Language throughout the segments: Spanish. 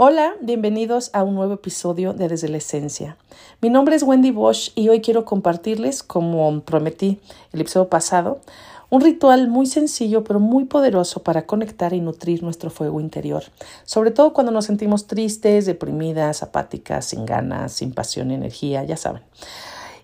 Hola, bienvenidos a un nuevo episodio de Desde la Esencia. Mi nombre es Wendy Bosch y hoy quiero compartirles, como prometí el episodio pasado, un ritual muy sencillo pero muy poderoso para conectar y nutrir nuestro fuego interior, sobre todo cuando nos sentimos tristes, deprimidas, apáticas, sin ganas, sin pasión y energía, ya saben.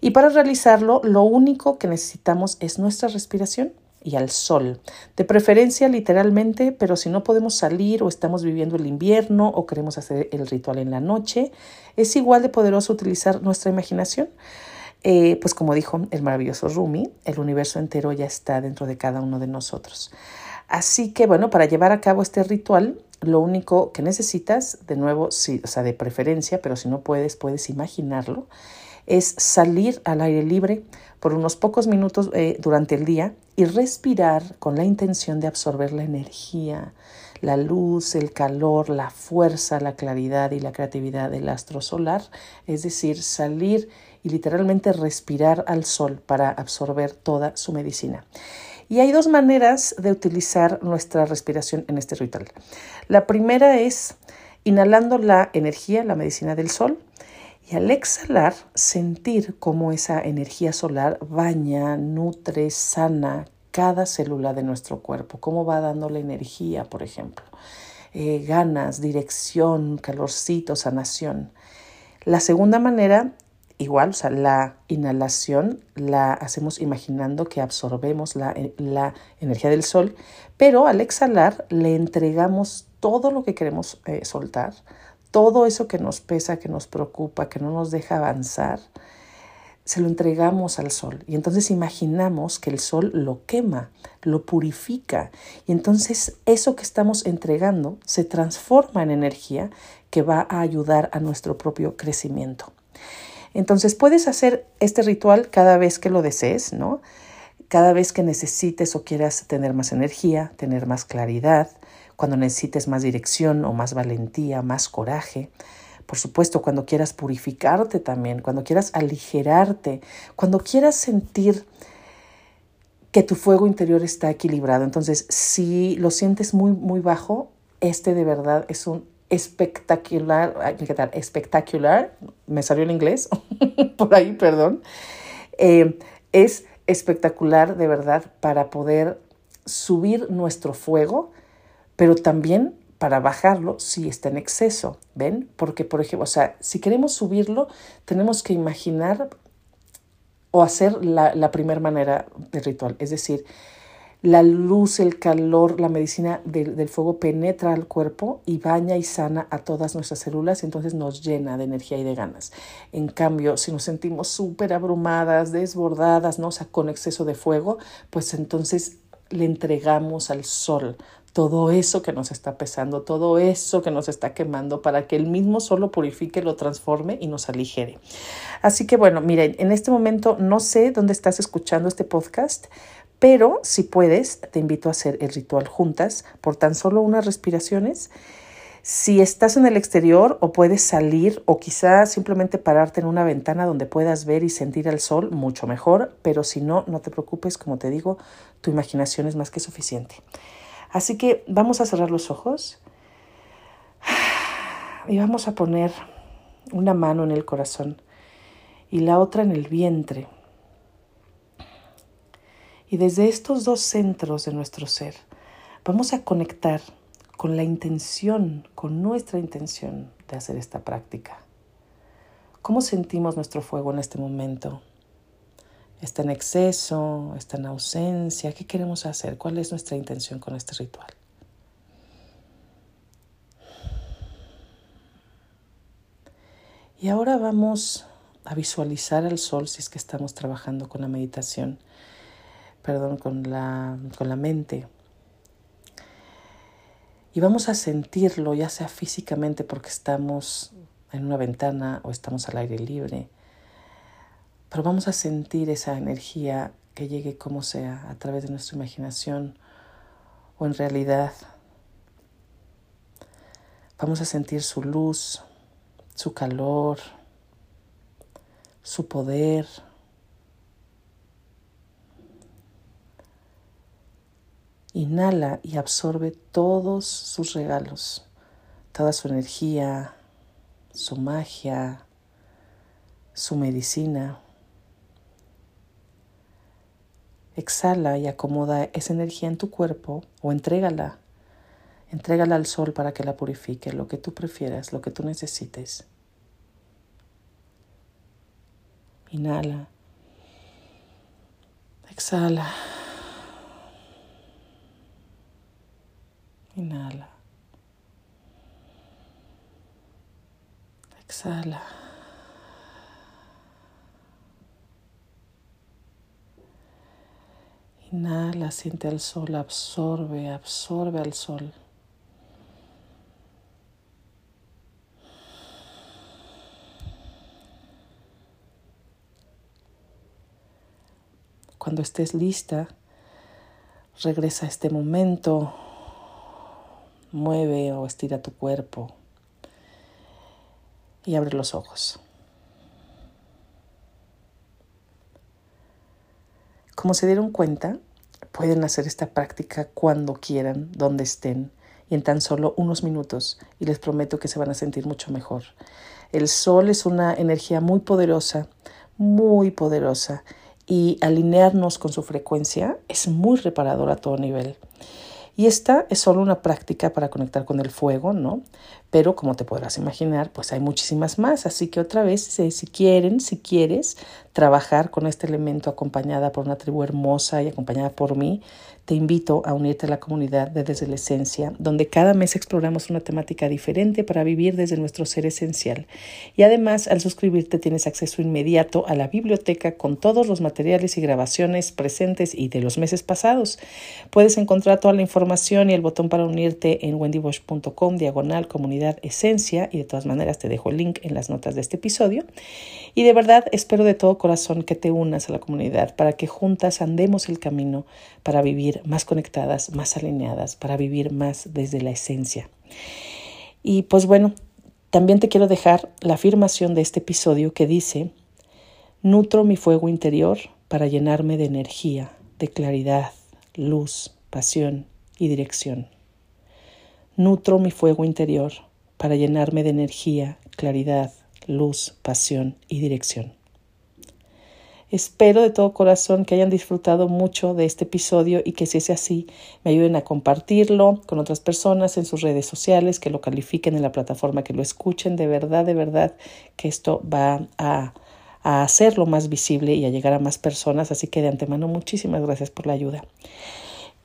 Y para realizarlo, lo único que necesitamos es nuestra respiración y al sol. De preferencia literalmente, pero si no podemos salir o estamos viviendo el invierno o queremos hacer el ritual en la noche, es igual de poderoso utilizar nuestra imaginación. Eh, pues como dijo el maravilloso Rumi, el universo entero ya está dentro de cada uno de nosotros. Así que bueno, para llevar a cabo este ritual, lo único que necesitas, de nuevo, o sea, de preferencia, pero si no puedes, puedes imaginarlo, es salir al aire libre por unos pocos minutos eh, durante el día y respirar con la intención de absorber la energía, la luz, el calor, la fuerza, la claridad y la creatividad del astro solar, es decir, salir y literalmente respirar al sol para absorber toda su medicina. Y hay dos maneras de utilizar nuestra respiración en este ritual. La primera es inhalando la energía, la medicina del sol, y al exhalar, sentir cómo esa energía solar baña, nutre, sana cada célula de nuestro cuerpo, cómo va dando la energía, por ejemplo, eh, ganas, dirección, calorcito, sanación. La segunda manera, igual, o sea, la inhalación la hacemos imaginando que absorbemos la, eh, energía del sol, pero al exhalar le entregamos todo lo que queremos eh, soltar, todo eso que nos pesa, que nos preocupa, que no nos deja avanzar, se lo entregamos al sol. Y entonces imaginamos que el sol lo quema, lo purifica. Y entonces eso que estamos entregando se transforma en energía que va a ayudar a nuestro propio crecimiento. Entonces puedes hacer este ritual cada vez que lo desees, ¿no? Cada vez que necesites o quieras tener más energía, tener más claridad, cuando necesites más dirección o más valentía, más coraje. Por supuesto, cuando quieras purificarte también, cuando quieras aligerarte, cuando quieras sentir que tu fuego interior está equilibrado. Entonces, si lo sientes muy, muy bajo, este de verdad es un espectacular, espectacular, me salió en inglés, por ahí, perdón, eh, es espectacular de verdad para poder subir nuestro fuego pero también para bajarlo si está en exceso, ¿ven? Porque, por ejemplo, o sea, si queremos subirlo, tenemos que imaginar o hacer la, la primera manera de ritual, es decir, la luz, el calor, la medicina del, fuego penetra al cuerpo y baña y sana a todas nuestras células, y entonces nos llena de energía y de ganas. En cambio, si nos sentimos súper abrumadas, desbordadas, ¿no? o sea, con exceso de fuego, pues entonces le entregamos al sol todo eso que nos está pesando, todo eso que nos está quemando, para que el mismo solo purifique, lo transforme y nos aligere. Así que bueno, miren, en este momento no sé dónde estás escuchando este podcast, pero si puedes, te invito a hacer el ritual juntas por tan solo unas respiraciones. Si estás en el exterior o puedes salir o quizás simplemente pararte en una ventana donde puedas ver y sentir el sol, mucho mejor, pero si no, no te preocupes, como te digo, tu imaginación es más que suficiente. Así que vamos a cerrar los ojos y vamos a poner una mano en el corazón y la otra en el vientre. Y desde estos dos centros de nuestro ser vamos a conectar con la intención, con nuestra intención de hacer esta práctica. ¿Cómo sentimos nuestro fuego en este momento? Está en exceso, está en ausencia, ¿qué queremos hacer? ¿Cuál es nuestra intención con este ritual? Y ahora vamos a visualizar al sol si es que estamos trabajando con la meditación, perdón, con la, con la mente. Y vamos a sentirlo, ya sea físicamente porque estamos en una ventana o estamos al aire libre, pero vamos a sentir esa energía que llegue como sea, a través de nuestra imaginación o en realidad. Vamos a sentir su luz, su calor, su poder. Inhala y absorbe todos sus regalos, toda su energía, su magia, su medicina. Exhala y acomoda esa energía en tu cuerpo o entrégala. Entrégala al sol para que la purifique, lo que tú prefieras, lo que tú necesites. Inhala. Exhala. Inhala. Exhala. Inhala, siente al sol, absorbe, absorbe al sol. Cuando estés lista, regresa a este momento, mueve o estira tu cuerpo y abre los ojos. Como se dieron cuenta, pueden hacer esta práctica cuando quieran, donde estén y en tan solo unos minutos y les prometo que se van a sentir mucho mejor. El sol es una energía muy poderosa, muy poderosa y alinearnos con su frecuencia es muy reparador a todo nivel. Y esta es solo una práctica para conectar con el fuego, ¿no? Pero como te podrás imaginar, pues hay muchísimas más. Así que otra vez, si quieren, si quieres trabajar con este elemento acompañada por una tribu hermosa y acompañada por mí, te invito a unirte a la comunidad de Desde la Esencia, donde cada mes exploramos una temática diferente para vivir desde nuestro ser esencial. Y además, al suscribirte tienes acceso inmediato a la biblioteca con todos los materiales y grabaciones presentes y de los meses pasados. Puedes encontrar toda la información y el botón para unirte en wendybosch.com diagonal comunidad esencia y de todas maneras te dejo el link en las notas de este episodio. Y de verdad espero de todo corazón que te unas a la comunidad para que juntas andemos el camino para más conectadas, más alineadas, para vivir más desde la esencia. Y pues bueno, también te quiero dejar la afirmación de este episodio que dice, nutro mi fuego interior para llenarme de energía, de claridad, luz, pasión y dirección. Nutro mi fuego interior para llenarme de energía, claridad, luz, pasión y dirección. Espero de todo corazón que hayan disfrutado mucho de este episodio y que si es así, me ayuden a compartirlo con otras personas en sus redes sociales, que lo califiquen en la plataforma, que lo escuchen. De verdad, de verdad, que esto va a, a hacerlo más visible y a llegar a más personas. Así que de antemano, muchísimas gracias por la ayuda.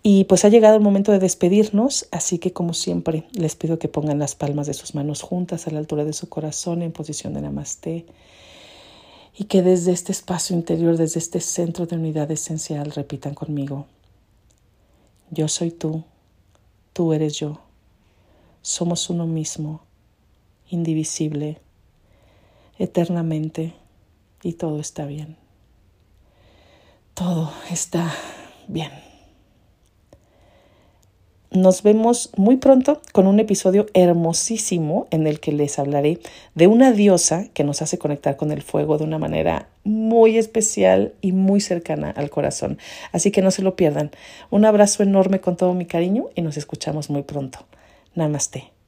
Y pues ha llegado el momento de despedirnos, así que como siempre les pido que pongan las palmas de sus manos juntas a la altura de su corazón en posición de namaste y que desde este espacio interior, desde este centro de unidad esencial, repitan conmigo. Yo soy tú, tú eres yo. Somos uno mismo, indivisible, eternamente, y todo está bien. Todo está bien. Nos vemos muy pronto con un episodio hermosísimo en el que les hablaré de una diosa que nos hace conectar con el fuego de una manera muy especial y muy cercana al corazón. Así que no se lo pierdan. Un abrazo enorme con todo mi cariño y nos escuchamos muy pronto. Namaste.